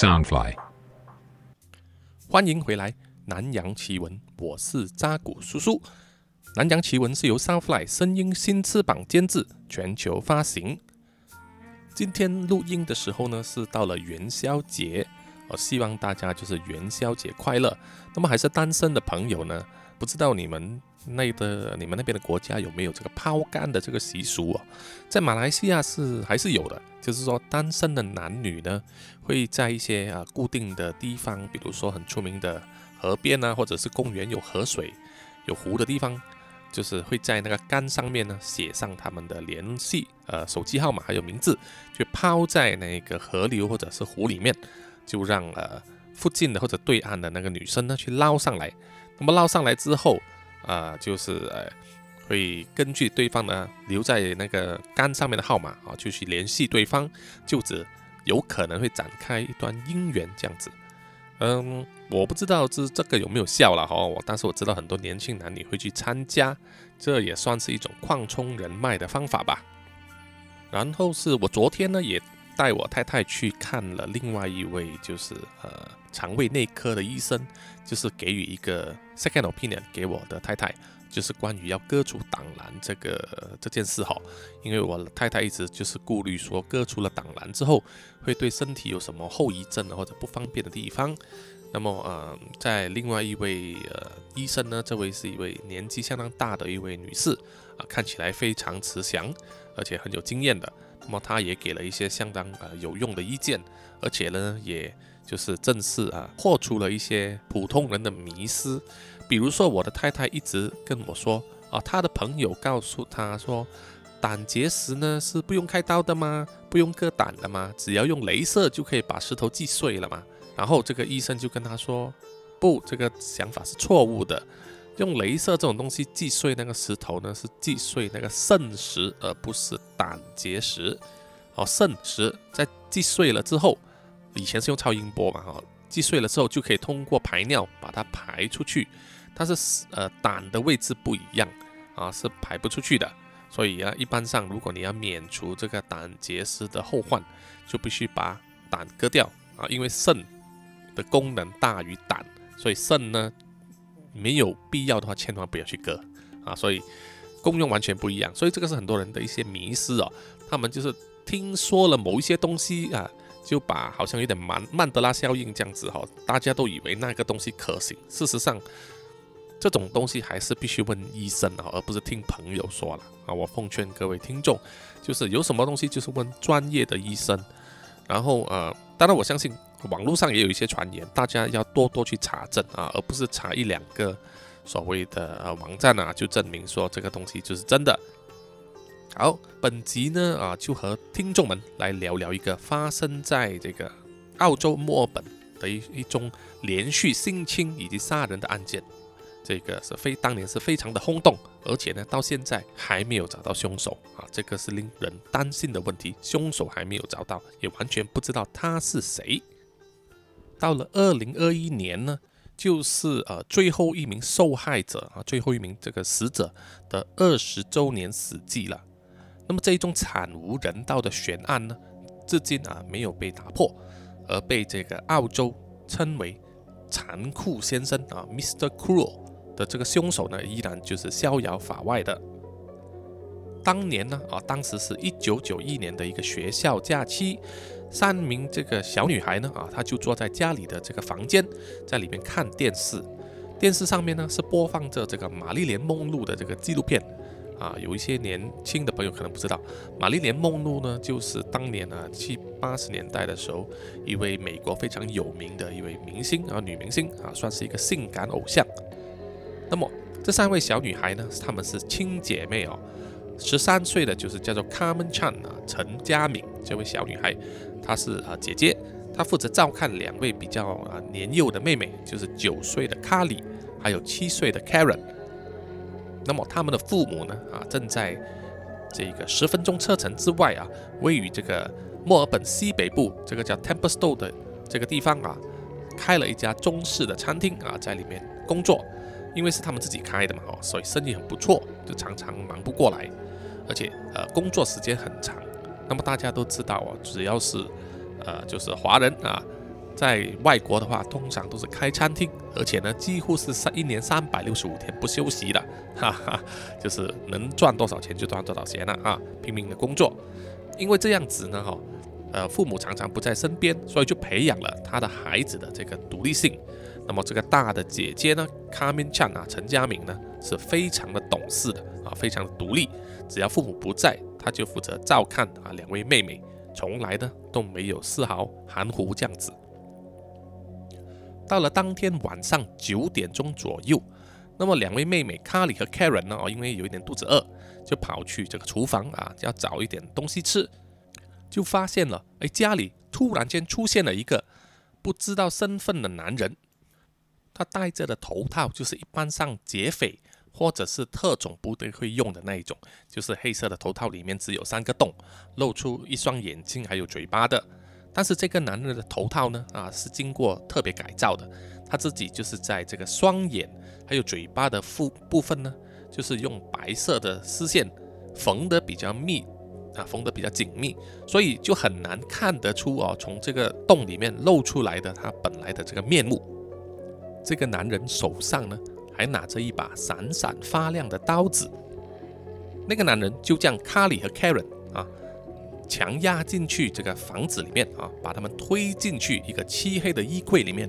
Soundfly，欢迎回来，南洋奇闻，我是扎古叔叔。南洋奇闻是由 Soundfly 声音新翅膀监制，全球发行。今天录音的时候呢，是到了元宵节，我希望大家就是元宵节快乐。那么还是单身的朋友呢，不知道你们那的你们那边的国家有没有这个抛竿的这个习俗啊？在马来西亚是还是有的，就是说单身的男女呢，会在一些啊固定的地方，比如说很出名的河边啊，或者是公园有河水、有湖的地方，就是会在那个杆上面呢写上他们的联系呃手机号码还有名字，就抛在那个河流或者是湖里面，就让呃附近的或者对岸的那个女生呢去捞上来。那么捞上来之后，啊，就是呃，会根据对方呢留在那个杆上面的号码啊，就去联系对方，就此有可能会展开一段姻缘这样子。嗯，我不知道这这个有没有效了哈，我但是我知道很多年轻男女会去参加，这也算是一种扩充人脉的方法吧。然后是我昨天呢也带我太太去看了另外一位就是呃肠胃内科的医生，就是给予一个 second opinion 给我的太太，就是关于要割除胆囊这个这件事哈。因为我太太一直就是顾虑说割除了胆囊之后会对身体有什么后遗症或者不方便的地方。那么呃，在另外一位呃医生呢，这位是一位年纪相当大的一位女士啊，看起来非常慈祥，而且很有经验的。那么她也给了一些相当呃有用的意见，而且呢，也就是正式啊破除了一些普通人的迷思。比如说，我的太太一直跟我说啊，她的朋友告诉她说，胆结石呢是不用开刀的吗？不用割胆的吗？只要用镭射就可以把石头击碎了吗？然后这个医生就跟他说，不，这个想法是错误的。用镭射这种东西击碎那个石头呢，是击碎那个肾石，而不是胆结石。哦，肾石在击碎了之后，以前是用超音波嘛，哈，击碎了之后就可以通过排尿把它排出去。但是呃，胆的位置不一样啊，是排不出去的。所以啊，一般上如果你要免除这个胆结石的后患，就必须把胆割掉啊，因为肾。的功能大于胆，所以肾呢没有必要的话，千万不要去割啊！所以功用完全不一样，所以这个是很多人的一些迷失哦。他们就是听说了某一些东西啊，就把好像有点曼曼德拉效应这样子哈，大家都以为那个东西可行。事实上，这种东西还是必须问医生啊，而不是听朋友说了啊。我奉劝各位听众，就是有什么东西就是问专业的医生。然后呃，当然我相信。网络上也有一些传言，大家要多多去查证啊，而不是查一两个所谓的网站啊，就证明说这个东西就是真的。好，本集呢啊，就和听众们来聊聊一个发生在这个澳洲墨尔本的一一宗连续性侵以及杀人的案件。这个是非当年是非常的轰动，而且呢，到现在还没有找到凶手啊，这个是令人担心的问题。凶手还没有找到，也完全不知道他是谁。到了二零二一年呢，就是呃最后一名受害者啊，最后一名这个死者的二十周年死祭了。那么这一宗惨无人道的悬案呢，至今啊没有被打破，而被这个澳洲称为“残酷先生”啊，Mr. Cruel 的这个凶手呢，依然就是逍遥法外的。当年呢啊，当时是一九九一年的一个学校假期。三名这个小女孩呢，啊，她就坐在家里的这个房间，在里面看电视。电视上面呢是播放着这个玛丽莲梦露的这个纪录片，啊，有一些年轻的朋友可能不知道，玛丽莲梦露呢就是当年啊七八十年代的时候，一位美国非常有名的一位明星啊，女明星啊，算是一个性感偶像。那么这三位小女孩呢，她们是亲姐妹哦。十三岁的就是叫做 Carmen Chan 啊，陈佳敏这位小女孩。她是啊姐姐，她负责照看两位比较啊年幼的妹妹，就是九岁的卡里，还有七岁的 Karen。那么他们的父母呢啊正在这个十分钟车程之外啊，位于这个墨尔本西北部这个叫 Templestowe 的这个地方啊，开了一家中式的餐厅啊，在里面工作。因为是他们自己开的嘛哦，所以生意很不错，就常常忙不过来，而且呃工作时间很长。那么大家都知道啊，只要是呃就是华人啊，在外国的话，通常都是开餐厅，而且呢，几乎是三一年三百六十五天不休息的，哈哈，就是能赚多少钱就赚多少钱了啊，拼命的工作。因为这样子呢，哈，呃，父母常常不在身边，所以就培养了他的孩子的这个独立性。那么这个大的姐姐呢，卡敏茜啊，陈佳敏呢，是非常的懂事的啊，非常的独立，只要父母不在，她就负责照看啊两位妹妹，从来呢都没有丝毫含糊这样子。到了当天晚上九点钟左右，那么两位妹妹卡里和 Karen 呢，哦，因为有一点肚子饿，就跑去这个厨房啊，要找一点东西吃，就发现了，哎，家里突然间出现了一个不知道身份的男人，他戴着的头套就是一般上劫匪或者是特种部队会用的那一种，就是黑色的头套，里面只有三个洞，露出一双眼睛还有嘴巴的。但是这个男人的头套呢，啊，是经过特别改造的。他自己就是在这个双眼还有嘴巴的腹部分呢，就是用白色的丝线缝得比较密，啊，缝得比较紧密，所以就很难看得出哦，从这个洞里面露出来的他本来的这个面目。这个男人手上呢，还拿着一把闪闪发亮的刀子。那个男人就将卡里和 Karen 啊。强压进去这个房子里面啊，把他们推进去一个漆黑的衣柜里面，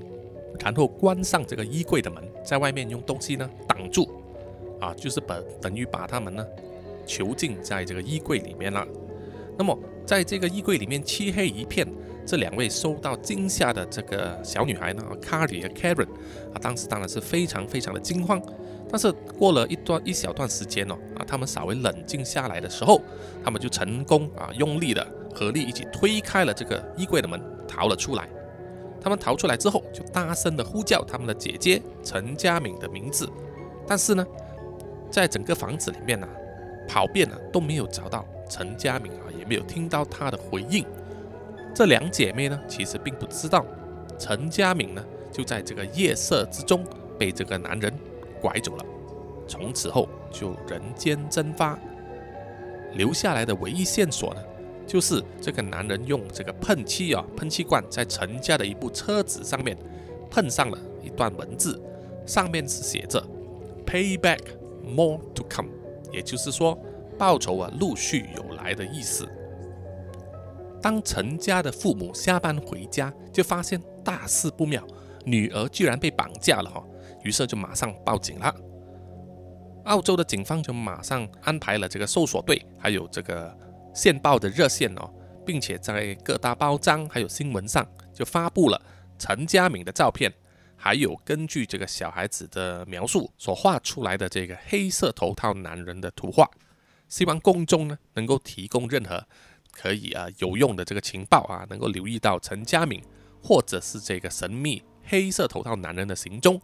然后关上这个衣柜的门，在外面用东西呢挡住，啊，就是把等于把他们呢囚禁在这个衣柜里面了。那么在这个衣柜里面漆黑一片，这两位受到惊吓的这个小女孩呢，卡里和 Karen 啊，当时当然是非常非常的惊慌。但是过了一段一小段时间哦，啊，他们稍微冷静下来的时候，他们就成功啊，用力的合力一起推开了这个衣柜的门，逃了出来。他们逃出来之后，就大声的呼叫他们的姐姐陈佳敏的名字，但是呢，在整个房子里面呢，跑遍了都没有找到陈佳敏啊，也没有听到她的回应。这两姐妹呢，其实并不知道陈佳敏呢，就在这个夜色之中被这个男人。拐走了，从此后就人间蒸发，留下来的唯一线索呢，就是这个男人用这个喷漆啊，喷漆罐在陈家的一部车子上面喷上了一段文字，上面是写着 “Payback more to come”，也就是说报酬啊陆续有来的意思。当陈家的父母下班回家，就发现大事不妙，女儿居然被绑架了哈。于是就马上报警了。澳洲的警方就马上安排了这个搜索队，还有这个线报的热线哦，并且在各大报章还有新闻上就发布了陈家敏的照片，还有根据这个小孩子的描述所画出来的这个黑色头套男人的图画，希望公众呢能够提供任何可以啊有用的这个情报啊，能够留意到陈家敏或者是这个神秘黑色头套男人的行踪。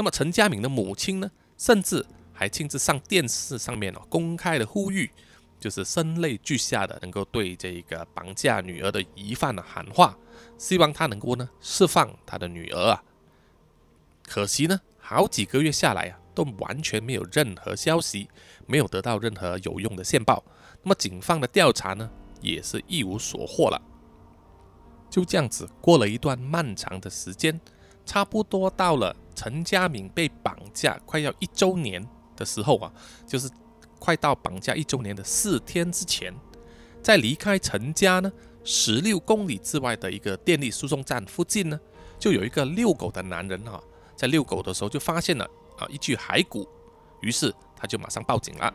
那么陈家敏的母亲呢，甚至还亲自上电视上面哦，公开的呼吁，就是声泪俱下的，能够对这个绑架女儿的疑犯呢喊话，希望他能够呢释放他的女儿啊。可惜呢，好几个月下来啊，都完全没有任何消息，没有得到任何有用的线报。那么警方的调查呢，也是一无所获了。就这样子过了一段漫长的时间，差不多到了。陈家敏被绑架快要一周年的时候啊，就是快到绑架一周年的四天之前，在离开陈家呢十六公里之外的一个电力输送站附近呢，就有一个遛狗的男人哈，在遛狗的时候就发现了啊一具骸骨，于是他就马上报警了。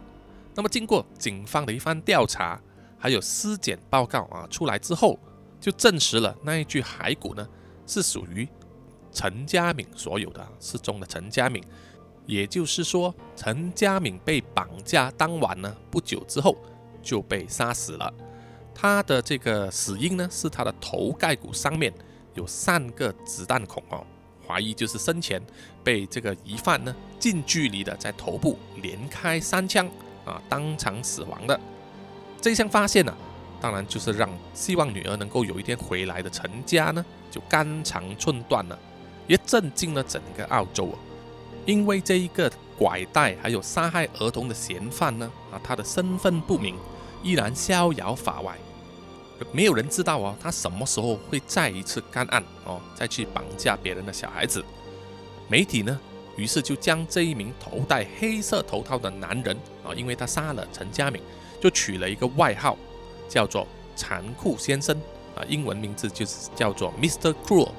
那么经过警方的一番调查，还有尸检报告啊出来之后，就证实了那一具骸骨呢是属于。陈家敏所有的失踪的陈家敏，也就是说，陈家敏被绑架当晚呢，不久之后就被杀死了。他的这个死因呢，是他的头盖骨上面有三个子弹孔哦，怀疑就是生前被这个疑犯呢近距离的在头部连开三枪啊，当场死亡的。这项发现呢，当然就是让希望女儿能够有一天回来的陈家呢，就肝肠寸断了。也震惊了整个澳洲啊！因为这一个拐带还有杀害儿童的嫌犯呢，啊，他的身份不明，依然逍遥法外。没有人知道哦，他什么时候会再一次干案哦，再去绑架别人的小孩子。媒体呢，于是就将这一名头戴黑色头套的男人啊，因为他杀了陈家敏，就取了一个外号，叫做“残酷先生”啊，英文名字就是叫做 Mr. Cruel。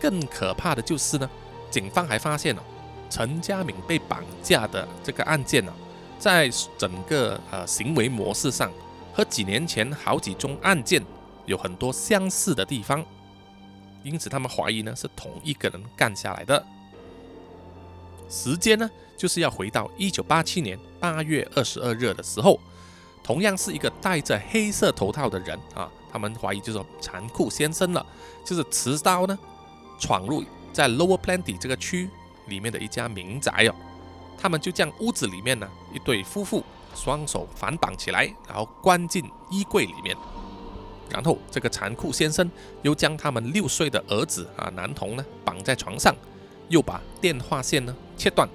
更可怕的就是呢，警方还发现了陈家敏被绑架的这个案件呢，在整个呃行为模式上和几年前好几宗案件有很多相似的地方，因此他们怀疑呢是同一个人干下来的。时间呢就是要回到一九八七年八月二十二日的时候，同样是一个戴着黑色头套的人啊，他们怀疑就是残酷先生了，就是持刀呢。闯入在 Lower Plenty 这个区里面的一家民宅哦，他们就将屋子里面呢一对夫妇双手反绑起来，然后关进衣柜里面，然后这个残酷先生又将他们六岁的儿子啊男童呢绑在床上，又把电话线呢切断，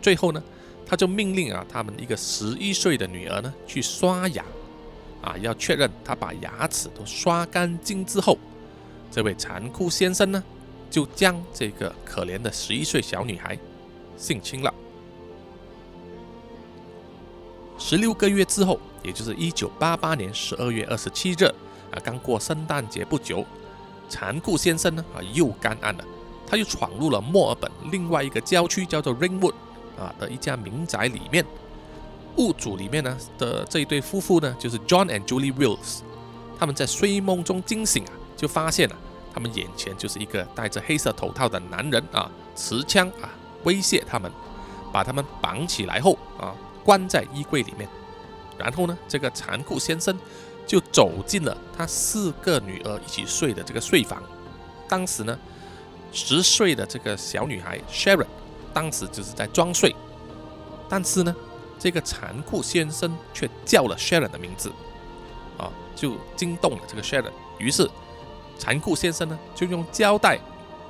最后呢他就命令啊他们一个十一岁的女儿呢去刷牙，啊要确认他把牙齿都刷干净之后，这位残酷先生呢。就将这个可怜的十一岁小女孩性侵了。十六个月之后，也就是一九八八年十二月二十七日，啊，刚过圣诞节不久，残酷先生呢，啊，又干案了。他又闯入了墨尔本另外一个郊区，叫做 Ringwood 啊的一家民宅里面。屋主里面呢的这一对夫妇呢，就是 John and Julie Wills。他们在睡梦中惊醒啊，就发现了。他们眼前就是一个戴着黑色头套的男人啊，持枪啊威胁他们，把他们绑起来后啊关在衣柜里面。然后呢，这个残酷先生就走进了他四个女儿一起睡的这个睡房。当时呢，十岁的这个小女孩 Sharon 当时就是在装睡，但是呢，这个残酷先生却叫了 Sharon 的名字，啊，就惊动了这个 Sharon，于是。残酷先生呢，就用胶带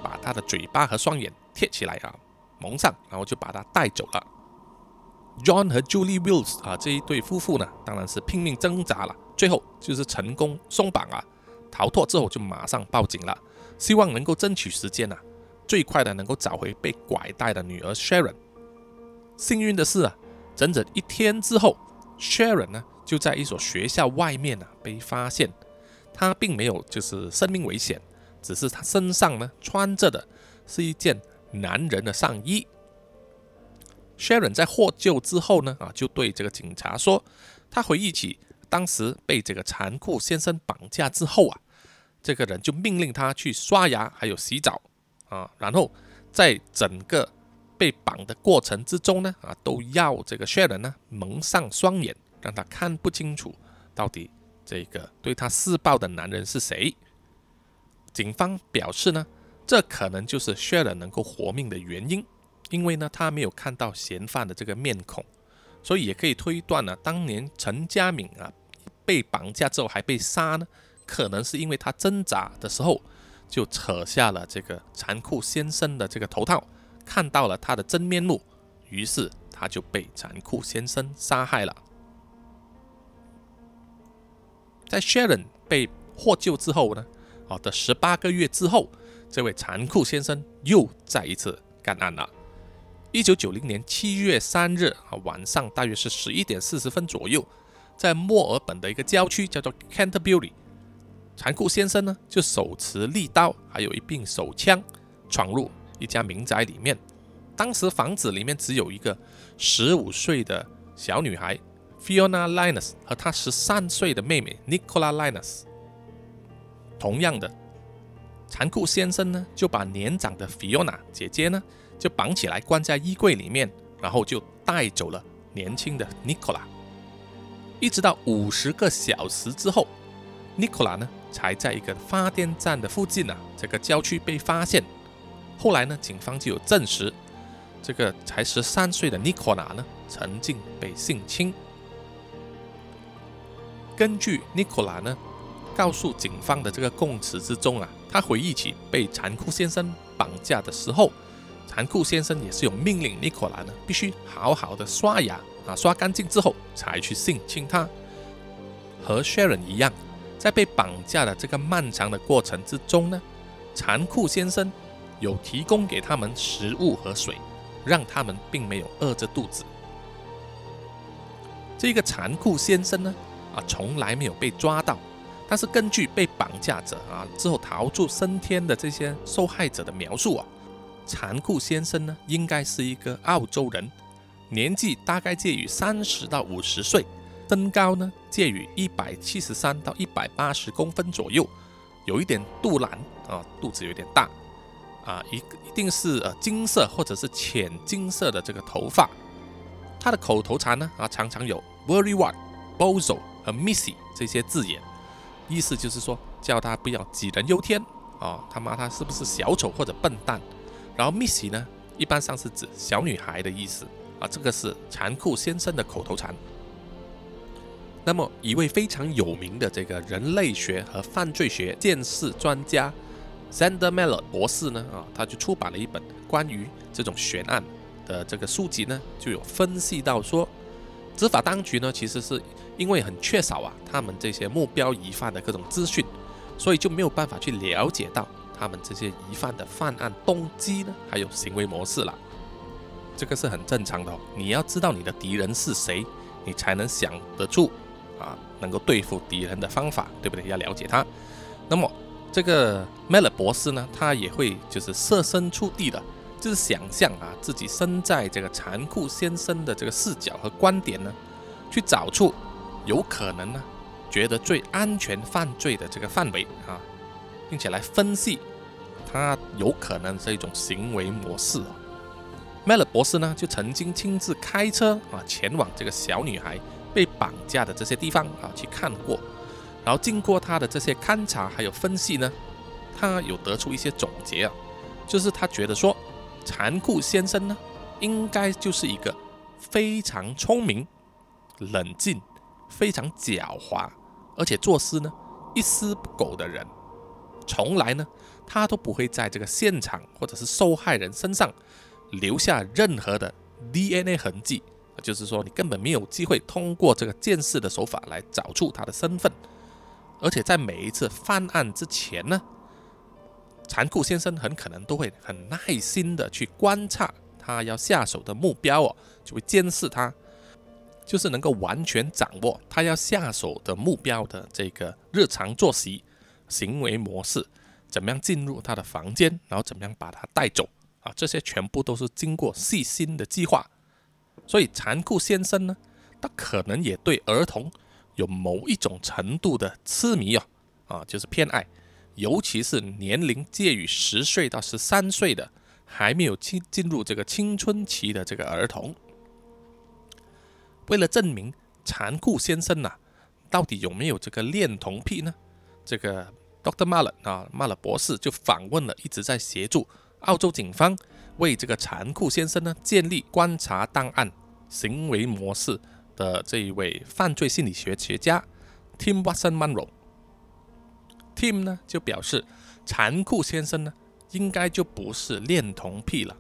把他的嘴巴和双眼贴起来啊，蒙上，然后就把他带走了。John 和 Julie Wills 啊这一对夫妇呢，当然是拼命挣扎了，最后就是成功松绑啊，逃脱之后就马上报警了，希望能够争取时间呐，最快的能够找回被拐带的女儿 Sharon。幸运的是啊，整整一天之后，Sharon 呢就在一所学校外面呢被发现。他并没有就是生命危险，只是他身上呢穿着的是一件男人的上衣。Sharon 在获救之后呢，啊，就对这个警察说，他回忆起当时被这个残酷先生绑架之后啊，这个人就命令他去刷牙还有洗澡啊，然后在整个被绑的过程之中呢，啊，都要这个 Sharon 呢蒙上双眼，让他看不清楚到底。这个对他施暴的男人是谁？警方表示呢，这可能就是 Sharon 能够活命的原因，因为呢，他没有看到嫌犯的这个面孔，所以也可以推断呢，当年陈家敏啊被绑架之后还被杀呢，可能是因为他挣扎的时候就扯下了这个残酷先生的这个头套，看到了他的真面目，于是他就被残酷先生杀害了。在 Sharon 被获救之后呢，好的十八个月之后，这位残酷先生又再一次干案了。一九九零年七月三日啊晚上，大约是十一点四十分左右，在墨尔本的一个郊区叫做 Canterbury，残酷先生呢就手持利刀，还有一柄手枪，闯入一家民宅里面。当时房子里面只有一个十五岁的小女孩。Fiona Linus 和她十三岁的妹妹 Nicola Linus。同样的，残酷先生呢就把年长的 Fiona 姐姐呢就绑起来关在衣柜里面，然后就带走了年轻的 Nicola。一直到五十个小时之后，Nicola 呢才在一个发电站的附近啊这个郊区被发现。后来呢，警方就有证实，这个才十三岁的 Nicola 呢曾经被性侵。根据 Nicola 呢告诉警方的这个供词之中啊，他回忆起被残酷先生绑架的时候，残酷先生也是有命令 Nicola 呢必须好好的刷牙啊，刷干净之后才去性侵他。和 Sharon 一样，在被绑架的这个漫长的过程之中呢，残酷先生有提供给他们食物和水，让他们并没有饿着肚子。这个残酷先生呢，啊，从来没有被抓到，但是根据被绑架者啊之后逃出升天的这些受害者的描述啊，残酷先生呢，应该是一个澳洲人，年纪大概介于三十到五十岁。身高呢介于一百七十三到一百八十公分左右，有一点肚腩啊，肚子有点大啊，一一定是呃金色或者是浅金色的这个头发。他的口头禅呢啊，常常有 very what、bozo 和 missy 这些字眼，意思就是说叫他不要杞人忧天啊，他妈他是不是小丑或者笨蛋？然后 missy 呢，一般上是指小女孩的意思啊，这个是残酷先生的口头禅。那么，一位非常有名的这个人类学和犯罪学鉴识专家，Sander Miller 博士呢，啊，他就出版了一本关于这种悬案的这个书籍呢，就有分析到说，执法当局呢，其实是因为很缺少啊，他们这些目标疑犯的各种资讯，所以就没有办法去了解到他们这些疑犯的犯案动机呢，还有行为模式了。这个是很正常的，你要知道你的敌人是谁，你才能想得出。啊，能够对付敌人的方法，对不对？要了解他。那么，这个 Miller 博士呢，他也会就是设身处地的，就是想象啊，自己身在这个残酷先生的这个视角和观点呢，去找出有可能呢，觉得最安全犯罪的这个范围啊，并且来分析他有可能是一种行为模式。Miller 博士呢，就曾经亲自开车啊，前往这个小女孩。被绑架的这些地方啊，去看过，然后经过他的这些勘察还有分析呢，他有得出一些总结啊，就是他觉得说，残酷先生呢，应该就是一个非常聪明、冷静、非常狡猾，而且做事呢一丝不苟的人，从来呢他都不会在这个现场或者是受害人身上留下任何的 DNA 痕迹。就是说，你根本没有机会通过这个监视的手法来找出他的身份，而且在每一次犯案之前呢，残酷先生很可能都会很耐心的去观察他要下手的目标哦，就会监视他，就是能够完全掌握他要下手的目标的这个日常作息、行为模式，怎么样进入他的房间，然后怎么样把他带走啊，这些全部都是经过细心的计划。所以，残酷先生呢，他可能也对儿童有某一种程度的痴迷哦，啊，就是偏爱，尤其是年龄介于十岁到十三岁的还没有进进入这个青春期的这个儿童。为了证明残酷先生呐，到底有没有这个恋童癖呢？这个 Doctor m a l l 啊，马勒博士就访问了一直在协助澳洲警方。为这个残酷先生呢建立观察档案行为模式的这一位犯罪心理学学家 Tim Watson Munro，Tim 呢就表示，残酷先生呢应该就不是恋童癖了。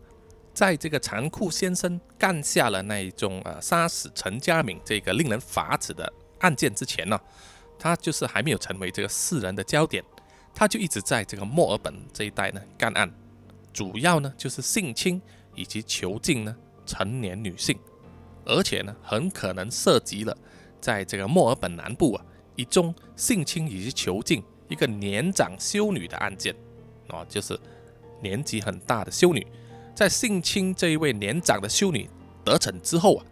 在这个残酷先生干下了那一种呃杀死陈家敏这个令人发指的案件之前呢，他就是还没有成为这个世人的焦点，他就一直在这个墨尔本这一带呢干案。主要呢就是性侵以及囚禁呢成年女性，而且呢很可能涉及了在这个墨尔本南部啊一宗性侵以及囚禁一个年长修女的案件，啊就是年纪很大的修女，在性侵这一位年长的修女得逞之后啊，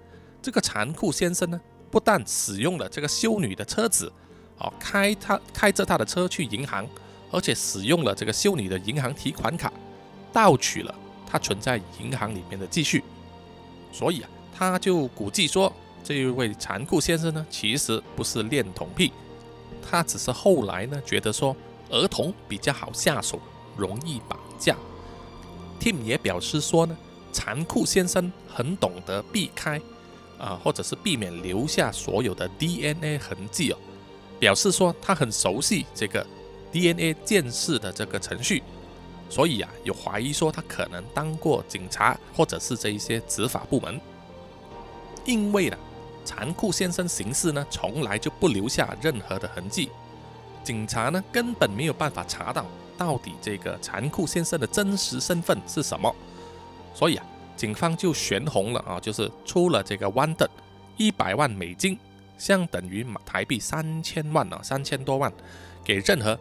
这个残酷先生呢不但使用了这个修女的车子，哦开他开着他的车去银行，而且使用了这个修女的银行提款卡。盗取了他存在银行里面的积蓄，所以啊，他就估计说，这一位残酷先生呢，其实不是恋童癖，他只是后来呢觉得说儿童比较好下手，容易绑架。Tim 也表示说呢，残酷先生很懂得避开啊，或者是避免留下所有的 DNA 痕迹哦，表示说他很熟悉这个 DNA 鉴识的这个程序。所以啊，有怀疑说他可能当过警察，或者是这一些执法部门。因为呢，残酷先生行事呢，从来就不留下任何的痕迹，警察呢根本没有办法查到到底这个残酷先生的真实身份是什么，所以啊，警方就悬红了啊，就是出了这个 one 的一百万美金，相等于台币三千万啊，三千多万，给任何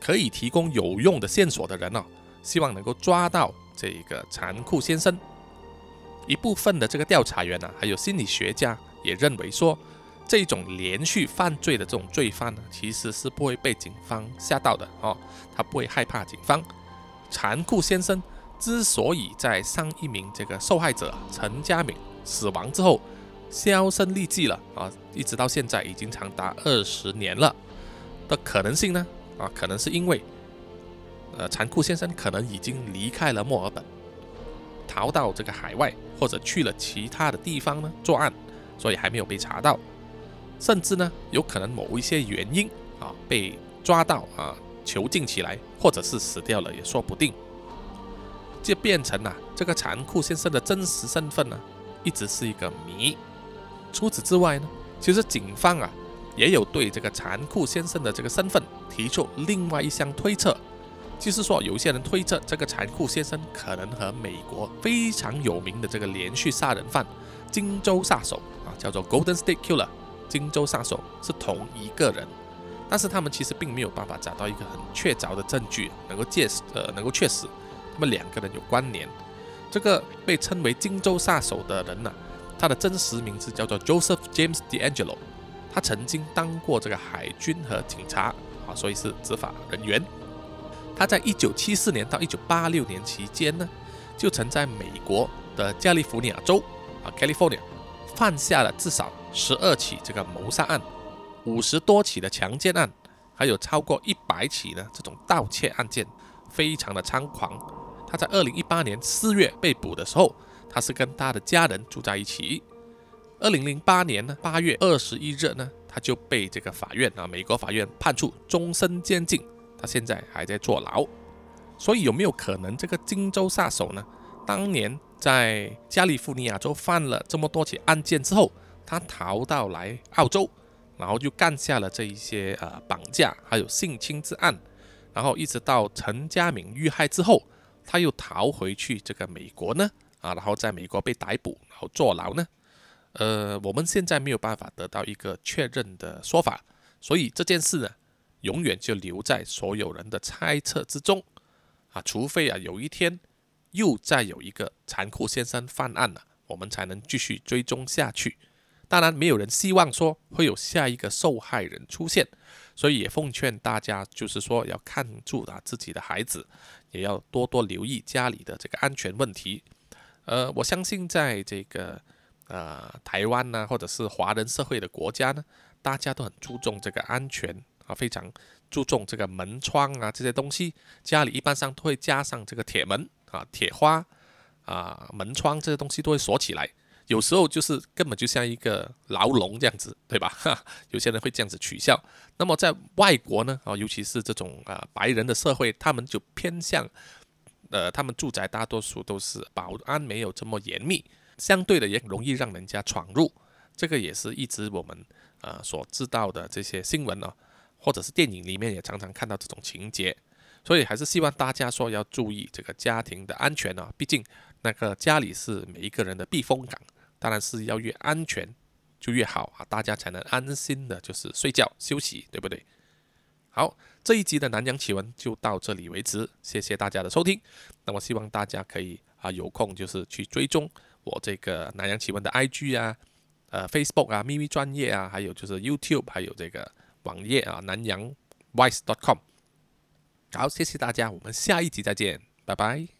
可以提供有用的线索的人啊，希望能够抓到这个残酷先生。一部分的这个调查员呢，还有心理学家也认为说，这种连续犯罪的这种罪犯呢，其实是不会被警方吓到的哦，他不会害怕警方。残酷先生之所以在上一名这个受害者陈家敏死亡之后销声匿迹了啊，一直到现在已经长达二十年了的可能性呢啊，可能是因为呃，残酷先生可能已经离开了墨尔本。逃到这个海外，或者去了其他的地方呢作案，所以还没有被查到，甚至呢有可能某一些原因啊被抓到啊囚禁起来，或者是死掉了也说不定，就变成了这个残酷先生的真实身份呢一直是一个谜。除此之外呢，其实警方啊也有对这个残酷先生的这个身份提出另外一项推测。就是说，有些人推测这个残酷先生可能和美国非常有名的这个连续杀人犯金州杀手啊，叫做 Golden State Killer，荆州杀手是同一个人，但是他们其实并没有办法找到一个很确凿的证据，能够借呃能够确实他们两个人有关联。这个被称为荆州杀手的人呢，他的真实名字叫做 Joseph James DeAngelo，他曾经当过这个海军和警察啊，所以是执法人员。他在一九七四年到一九八六年期间呢，就曾在美国的加利福尼亚州啊 （California） 犯下了至少十二起这个谋杀案，五十多起的强奸案，还有超过一百起呢这种盗窃案件，非常的猖狂。他在二零一八年四月被捕的时候，他是跟他的家人住在一起。二零零八年呢八月二十一日呢，他就被这个法院啊美国法院判处终身监禁。他现在还在坐牢，所以有没有可能这个荆州杀手呢？当年在加利福尼亚州犯了这么多起案件之后，他逃到来澳洲，然后就干下了这一些呃绑架还有性侵之案，然后一直到陈家敏遇害之后，他又逃回去这个美国呢？啊，然后在美国被逮捕，然后坐牢呢？呃，我们现在没有办法得到一个确认的说法，所以这件事呢？永远就留在所有人的猜测之中啊！除非啊有一天又再有一个残酷先生犯案了，我们才能继续追踪下去。当然，没有人希望说会有下一个受害人出现，所以也奉劝大家，就是说要看住啊自己的孩子，也要多多留意家里的这个安全问题。呃，我相信在这个呃台湾呢，或者是华人社会的国家呢，大家都很注重这个安全。啊，非常注重这个门窗啊，这些东西，家里一般上都会加上这个铁门啊、铁花啊、门窗这些东西都会锁起来。有时候就是根本就像一个牢笼这样子，对吧？哈，有些人会这样子取笑。那么在外国呢，啊，尤其是这种啊白人的社会，他们就偏向，呃，他们住宅大多数都是保安没有这么严密，相对的也容易让人家闯入。这个也是一直我们呃所知道的这些新闻呢。或者是电影里面也常常看到这种情节，所以还是希望大家说要注意这个家庭的安全啊。毕竟那个家里是每一个人的避风港，当然是要越安全就越好啊，大家才能安心的就是睡觉休息，对不对？好，这一集的南洋奇闻就到这里为止，谢谢大家的收听。那么希望大家可以啊有空就是去追踪我这个南洋奇闻的 IG 啊、呃 Facebook 啊、咪咪专业啊，还有就是 YouTube，还有这个。网页啊，南洋 wise.com。好，谢谢大家，我们下一集再见，拜拜。